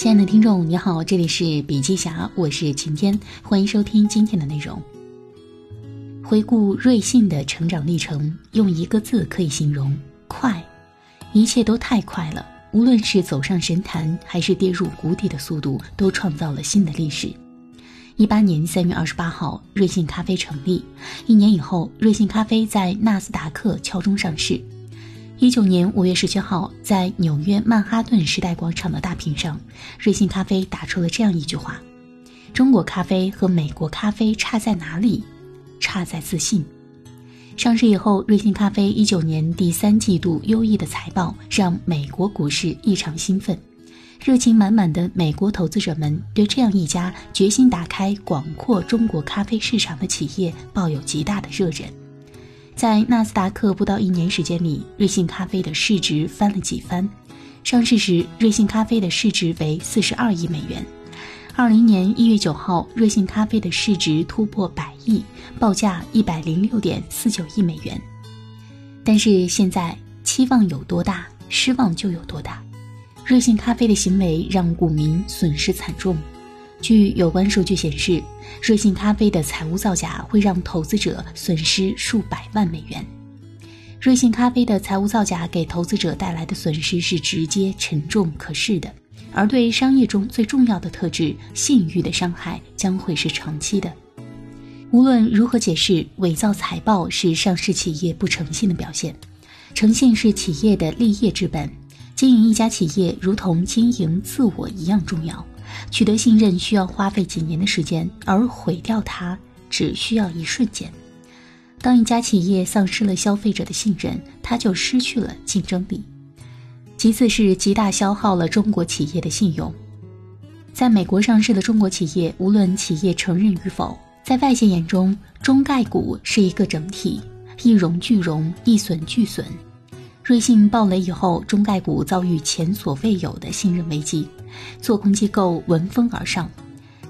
亲爱的听众，你好，这里是笔记侠，我是晴天，欢迎收听今天的内容。回顾瑞幸的成长历程，用一个字可以形容：快。一切都太快了，无论是走上神坛，还是跌入谷底的速度，都创造了新的历史。一八年三月二十八号，瑞幸咖啡成立。一年以后，瑞幸咖啡在纳斯达克敲钟上市。一九年五月十七号，在纽约曼哈顿时代广场的大屏上，瑞幸咖啡打出了这样一句话：“中国咖啡和美国咖啡差在哪里？”差在自信。上市以后，瑞幸咖啡一九年第三季度优异的财报让美国股市异常兴奋，热情满满的美国投资者们对这样一家决心打开广阔中国咖啡市场的企业抱有极大的热忱。在纳斯达克不到一年时间里，瑞幸咖啡的市值翻了几番。上市时，瑞幸咖啡的市值为四十二亿美元。二零年一月九号，瑞幸咖啡的市值突破百亿，报价一百零六点四九亿美元。但是现在，期望有多大，失望就有多大。瑞幸咖啡的行为让股民损失惨重。据有关数据显示，瑞幸咖啡的财务造假会让投资者损失数百万美元。瑞幸咖啡的财务造假给投资者带来的损失是直接、沉重、可视的。而对商业中最重要的特质——信誉的伤害将会是长期的。无论如何解释，伪造财报是上市企业不诚信的表现。诚信是企业的立业之本，经营一家企业如同经营自我一样重要。取得信任需要花费几年的时间，而毁掉它只需要一瞬间。当一家企业丧失了消费者的信任，它就失去了竞争力。其次是极大消耗了中国企业的信用。在美国上市的中国企业，无论企业承认与否，在外界眼中，中概股是一个整体，一荣俱荣，一损俱损。瑞信暴雷以后，中概股遭遇前所未有的信任危机，做空机构闻风而上。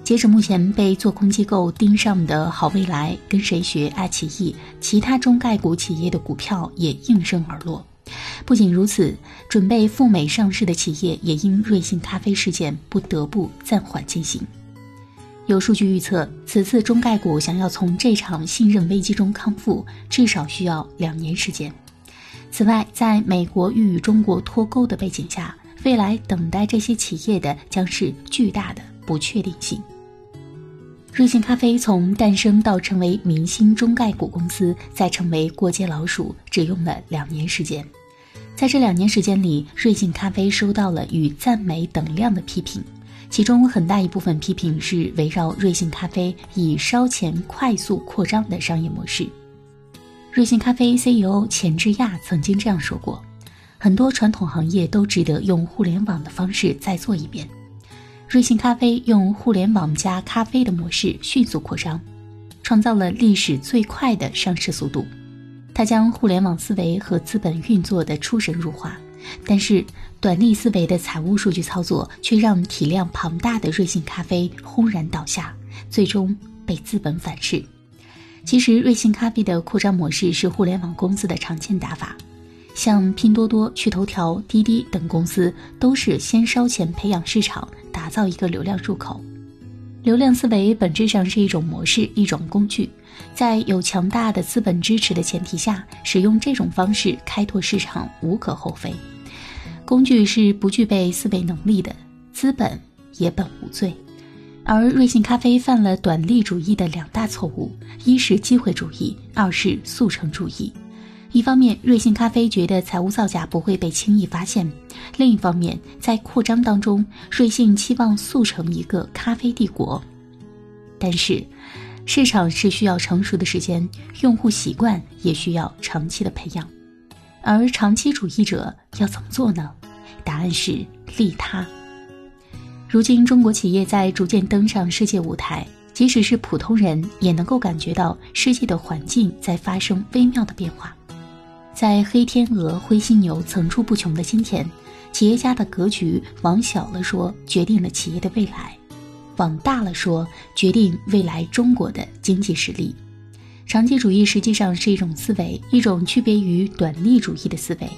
截止目前，被做空机构盯上的好未来、跟谁学、爱奇艺，其他中概股企业的股票也应声而落。不仅如此，准备赴美上市的企业也因瑞幸咖啡事件不得不暂缓进行。有数据预测，此次中概股想要从这场信任危机中康复，至少需要两年时间。此外，在美国欲与中国脱钩的背景下，未来等待这些企业的将是巨大的不确定性。瑞幸咖啡从诞生到成为明星中概股公司，再成为过街老鼠，只用了两年时间。在这两年时间里，瑞幸咖啡收到了与赞美等量的批评，其中很大一部分批评是围绕瑞幸咖啡以烧钱快速扩张的商业模式。瑞幸咖啡 CEO 钱志亚曾经这样说过：“很多传统行业都值得用互联网的方式再做一遍。”瑞幸咖啡用互联网加咖啡的模式迅速扩张，创造了历史最快的上市速度。他将互联网思维和资本运作的出神入化，但是短利思维的财务数据操作却让体量庞大的瑞幸咖啡轰然倒下，最终被资本反噬。其实，瑞幸咖啡的扩张模式是互联网公司的常见打法。像拼多多、趣头条、滴滴等公司，都是先烧钱培养市场，打造一个流量入口。流量思维本质上是一种模式，一种工具，在有强大的资本支持的前提下，使用这种方式开拓市场无可厚非。工具是不具备思维能力的，资本也本无罪。而瑞幸咖啡犯了短利主义的两大错误：一是机会主义，二是速成主义。一方面，瑞幸咖啡觉得财务造假不会被轻易发现；另一方面，在扩张当中，瑞幸期望速成一个咖啡帝国。但是，市场是需要成熟的时间，用户习惯也需要长期的培养。而长期主义者要怎么做呢？答案是利他。如今，中国企业在逐渐登上世界舞台，即使是普通人也能够感觉到世界的环境在发生微妙的变化。在黑天鹅、灰犀牛层出不穷的今天，企业家的格局往小了说，决定了企业的未来；往大了说，决定未来中国的经济实力。长期主义实际上是一种思维，一种区别于短利主义的思维。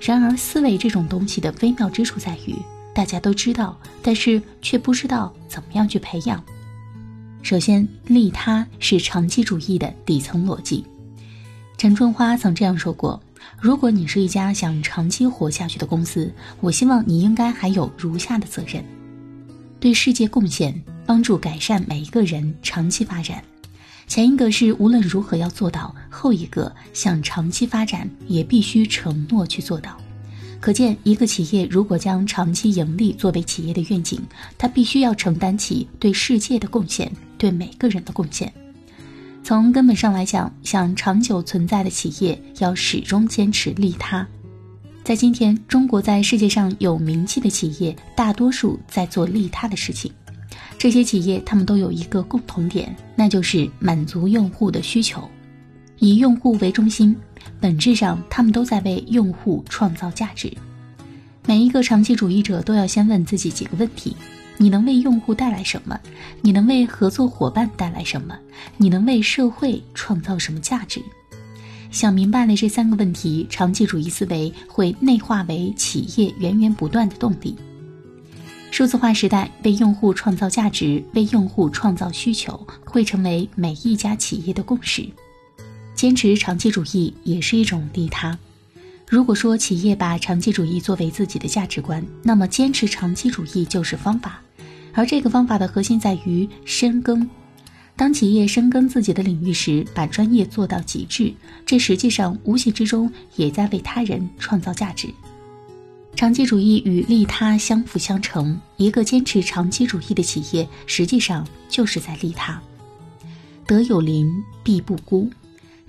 然而，思维这种东西的微妙之处在于，大家都知道，但是却不知道怎么样去培养。首先，利他是长期主义的底层逻辑。陈春花曾这样说过：“如果你是一家想长期活下去的公司，我希望你应该还有如下的责任：对世界贡献，帮助改善每一个人长期发展。前一个是无论如何要做到，后一个想长期发展也必须承诺去做到。”可见，一个企业如果将长期盈利作为企业的愿景，它必须要承担起对世界的贡献，对每个人的贡献。从根本上来讲，想长久存在的企业要始终坚持利他。在今天，中国在世界上有名气的企业，大多数在做利他的事情。这些企业他们都有一个共同点，那就是满足用户的需求，以用户为中心。本质上，他们都在为用户创造价值。每一个长期主义者都要先问自己几个问题：你能为用户带来什么？你能为合作伙伴带来什么？你能为社会创造什么价值？想明白了这三个问题，长期主义思维会内化为企业源源不断的动力。数字化时代，为用户创造价值、为用户创造需求，会成为每一家企业的共识。坚持长期主义也是一种利他。如果说企业把长期主义作为自己的价值观，那么坚持长期主义就是方法。而这个方法的核心在于深耕。当企业深耕自己的领域时，把专业做到极致，这实际上无形之中也在为他人创造价值。长期主义与利他相辅相成，一个坚持长期主义的企业，实际上就是在利他。德有邻，必不孤。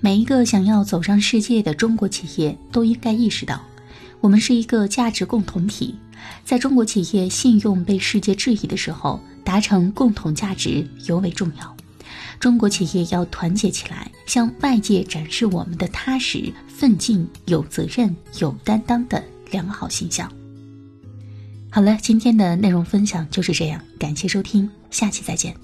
每一个想要走上世界的中国企业都应该意识到，我们是一个价值共同体。在中国企业信用被世界质疑的时候，达成共同价值尤为重要。中国企业要团结起来，向外界展示我们的踏实、奋进、有责任、有担当的良好形象。好了，今天的内容分享就是这样，感谢收听，下期再见。